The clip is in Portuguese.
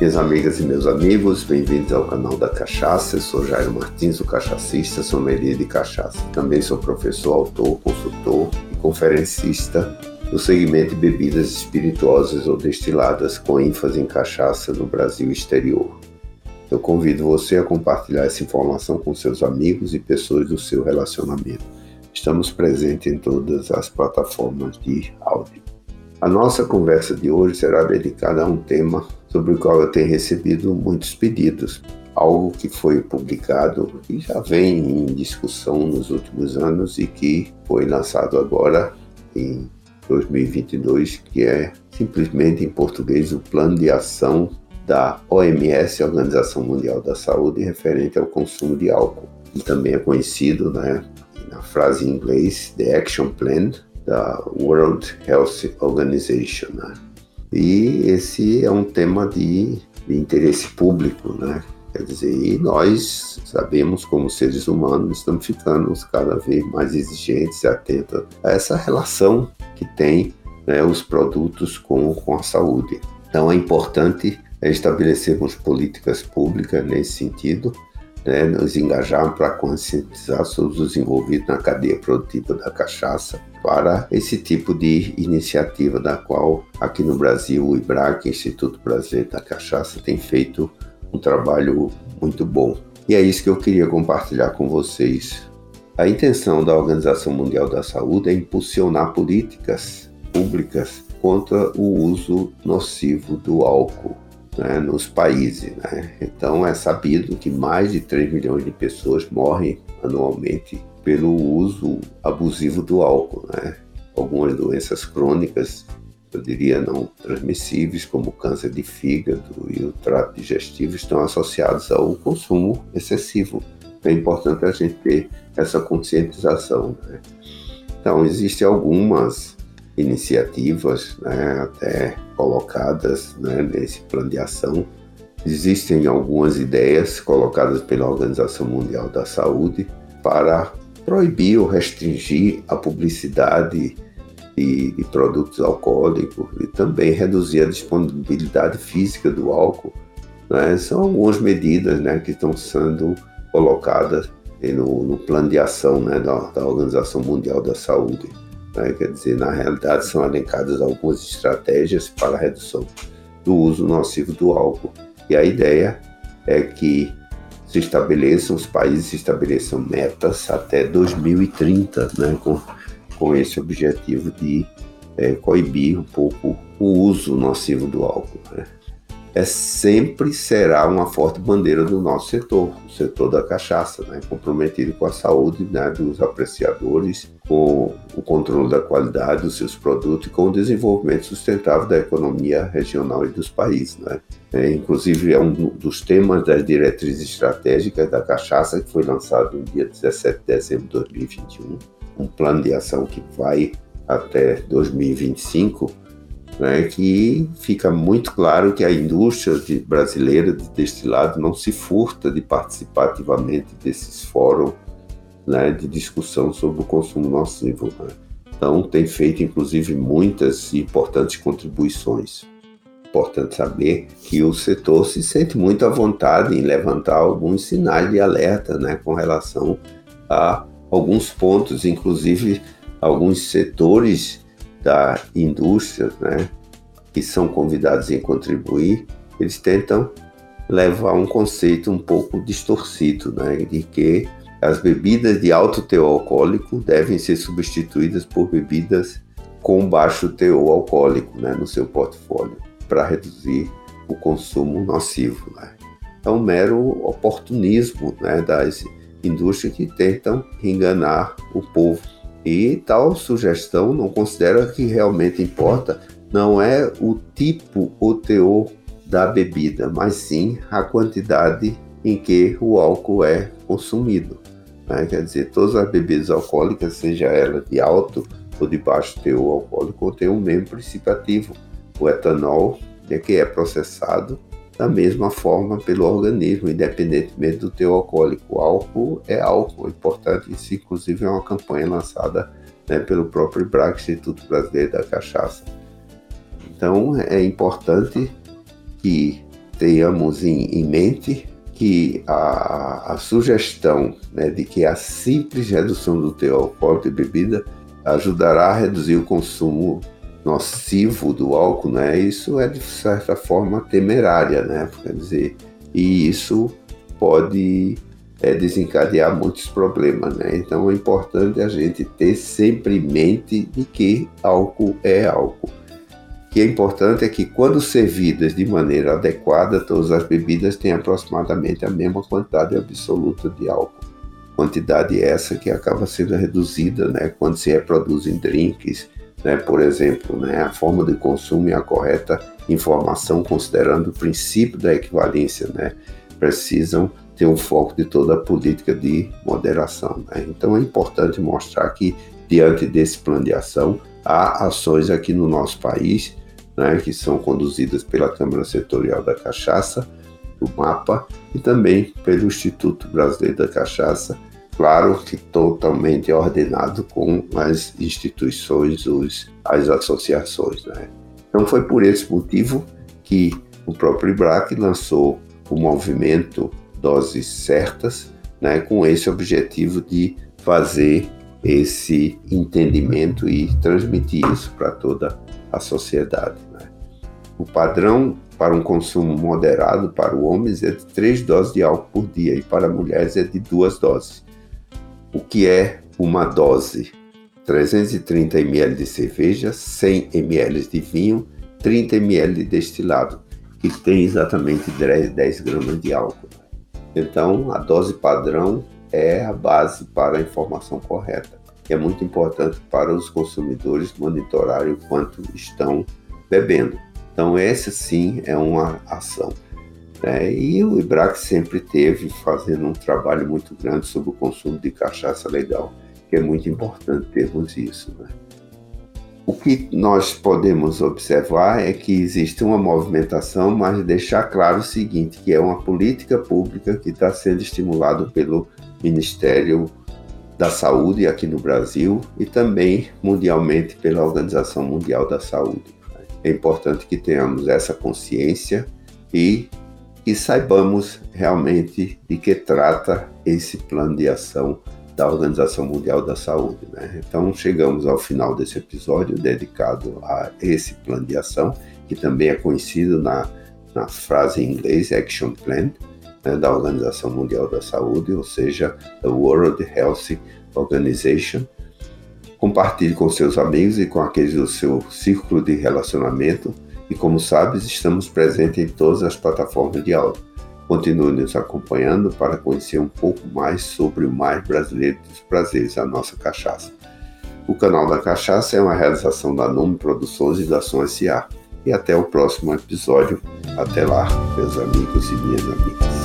Minhas amigas e meus amigos, bem-vindos ao canal da Cachaça. Eu sou Jairo Martins, o cachacista, sommelier de cachaça. Também sou professor, autor, consultor e conferencista no segmento de bebidas espirituosas ou destiladas com ênfase em cachaça no Brasil exterior. Eu convido você a compartilhar essa informação com seus amigos e pessoas do seu relacionamento. Estamos presentes em todas as plataformas de áudio. A nossa conversa de hoje será dedicada a um tema sobre o qual eu tenho recebido muitos pedidos, algo que foi publicado e já vem em discussão nos últimos anos e que foi lançado agora em 2022, que é simplesmente em português o Plano de Ação da OMS, Organização Mundial da Saúde, referente ao consumo de álcool. E também é conhecido né, na frase em inglês, The Action Plan da World Health Organization. Né? E esse é um tema de, de interesse público, né? Quer dizer, e nós sabemos, como seres humanos, estamos ficando cada vez mais exigentes e atentos a essa relação que tem né, os produtos com, com a saúde. Então é importante estabelecermos políticas públicas nesse sentido, né, nos engajar para conscientizar todos os envolvidos na cadeia produtiva da cachaça para esse tipo de iniciativa da qual aqui no Brasil o IBRAC, Instituto Brasileiro da Cachaça, tem feito um trabalho muito bom. E é isso que eu queria compartilhar com vocês. A intenção da Organização Mundial da Saúde é impulsionar políticas públicas contra o uso nocivo do álcool né, nos países. Né? Então é sabido que mais de 3 milhões de pessoas morrem anualmente pelo uso abusivo do álcool. Né? Algumas doenças crônicas, eu diria não transmissíveis, como câncer de fígado e o trato digestivo, estão associados ao consumo excessivo. É importante a gente ter essa conscientização. Né? Então, existem algumas iniciativas, né, até colocadas né, nesse plano de ação. Existem algumas ideias colocadas pela Organização Mundial da Saúde para proibir ou restringir a publicidade de, de produtos alcoólicos e também reduzir a disponibilidade física do álcool. Né? São algumas medidas né, que estão sendo colocadas no, no plano de ação né, da, da Organização Mundial da Saúde. Né? Quer dizer, na realidade, são elencadas algumas estratégias para a redução do uso nocivo do álcool. E a ideia é que se estabeleçam, os países estabeleçam metas até 2030, né, com, com esse objetivo de é, coibir um pouco o uso nocivo do álcool. Né é, sempre será uma forte bandeira do nosso setor, o setor da cachaça, né, comprometido com a saúde né, dos apreciadores, com o controle da qualidade dos seus produtos e com o desenvolvimento sustentável da economia regional e dos países. Né. É, inclusive, é um dos temas das diretrizes estratégicas da cachaça, que foi lançado no dia 17 de dezembro de 2021, um plano de ação que vai até 2025 né, que fica muito claro que a indústria de, brasileira de destilado não se furta de participar ativamente desses fóruns né, de discussão sobre o consumo nocivo. Né. Então, tem feito, inclusive, muitas importantes contribuições. Importante saber que o setor se sente muito à vontade em levantar alguns sinais de alerta né, com relação a alguns pontos, inclusive alguns setores da indústria, né, que são convidados em contribuir, eles tentam levar um conceito um pouco distorcido, né, de que as bebidas de alto teor alcoólico devem ser substituídas por bebidas com baixo teor alcoólico né, no seu portfólio, para reduzir o consumo nocivo. Né. É um mero oportunismo né, das indústrias que tentam enganar o povo e tal sugestão não considera que realmente importa não é o tipo ou teor da bebida, mas sim a quantidade em que o álcool é consumido. Né? Quer dizer, todas as bebidas alcoólicas, seja ela de alto ou de baixo teor alcoólico, tem um mesmo princípio ativo, o etanol, né, que é processado da mesma forma pelo organismo, independentemente do teu alcoólico. O álcool é álcool, é importante. Isso, inclusive, é uma campanha lançada né, pelo próprio IBRAC, Instituto Brasileiro da Cachaça. Então, é importante que tenhamos em, em mente que a, a sugestão né, de que a simples redução do teor alcoólico de bebida ajudará a reduzir o consumo nocivo do álcool, né? Isso é de certa forma temerária, né? Quer dizer, e isso pode é, desencadear muitos problemas, né? Então é importante a gente ter sempre em mente de que álcool é álcool. O que é importante é que quando servidas de maneira adequada, todas as bebidas têm aproximadamente a mesma quantidade absoluta de álcool. Quantidade essa que acaba sendo reduzida, né, quando se reproduzem drinks, né, por exemplo, né, a forma de consumo e a correta informação considerando o princípio da equivalência, né, precisam ter um foco de toda a política de moderação. Né? Então é importante mostrar que, diante desse plano de ação, há ações aqui no nosso país né, que são conduzidas pela Câmara Setorial da Cachaça, o MAPA, e também pelo Instituto Brasileiro da Cachaça, claro que totalmente ordenado com as instituições, os, as associações. Né? Então foi por esse motivo que o próprio IBRAC lançou o movimento doses certas, né, com esse objetivo de fazer esse entendimento e transmitir isso para toda a sociedade. Né. O padrão para um consumo moderado para o homem é de 3 doses de álcool por dia e para mulheres é de 2 doses. O que é uma dose? 330 ml de cerveja, 100 ml de vinho, 30 ml de destilado, que tem exatamente 10, 10 gramas de álcool. Então, a dose padrão é a base para a informação correta. E é muito importante para os consumidores monitorarem o quanto estão bebendo. Então, essa sim é uma ação. Né? E o IBRAC sempre teve fazendo um trabalho muito grande sobre o consumo de cachaça legal, que é muito importante termos isso. Né? O que nós podemos observar é que existe uma movimentação, mas deixar claro o seguinte, que é uma política pública que está sendo estimulada pelo Ministério da Saúde aqui no Brasil e também mundialmente pela Organização Mundial da Saúde. É importante que tenhamos essa consciência e que saibamos realmente de que trata esse plano de ação da Organização Mundial da Saúde. Né? Então, chegamos ao final desse episódio dedicado a esse plano de ação, que também é conhecido na, na frase em inglês Action Plan, né, da Organização Mundial da Saúde, ou seja, the World Health Organization. Compartilhe com seus amigos e com aqueles do seu círculo de relacionamento. E como sabes, estamos presentes em todas as plataformas de áudio. Continue nos acompanhando para conhecer um pouco mais sobre o mais brasileiro dos prazeres, a nossa cachaça. O canal da Cachaça é uma realização da Nome Produções e da Som S.A. E até o próximo episódio. Até lá, meus amigos e minhas amigas.